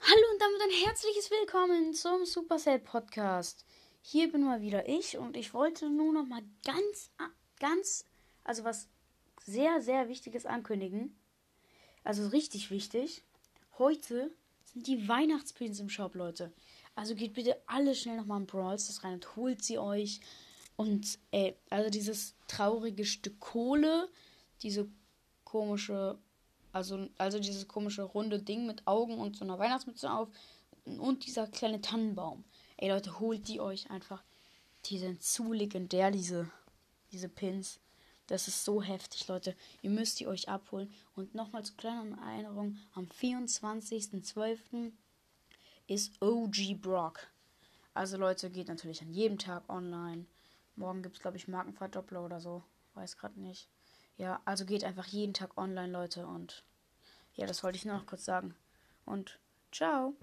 Hallo und damit ein herzliches Willkommen zum Supercell Podcast. Hier bin mal wieder ich und ich wollte nur noch mal ganz, ganz, also was sehr, sehr Wichtiges ankündigen. Also richtig wichtig. Heute sind die Weihnachtspins im Shop, Leute. Also geht bitte alle schnell nochmal in Brawls das rein und holt sie euch. Und, äh, also dieses traurige Stück Kohle, diese komische also, also dieses komische runde Ding mit Augen und so einer Weihnachtsmütze auf. Und dieser kleine Tannenbaum. Ey Leute, holt die euch einfach. Die sind zu legendär, diese, diese Pins. Das ist so heftig, Leute. Ihr müsst die euch abholen. Und nochmal zur kleinen Erinnerung: am 24.12. ist OG Brock. Also, Leute, geht natürlich an jedem Tag online. Morgen gibt es, glaube ich, Markenverdoppler oder so. Weiß gerade nicht. Ja, also geht einfach jeden Tag online, Leute. Und ja, das wollte ich nur noch kurz sagen. Und ciao.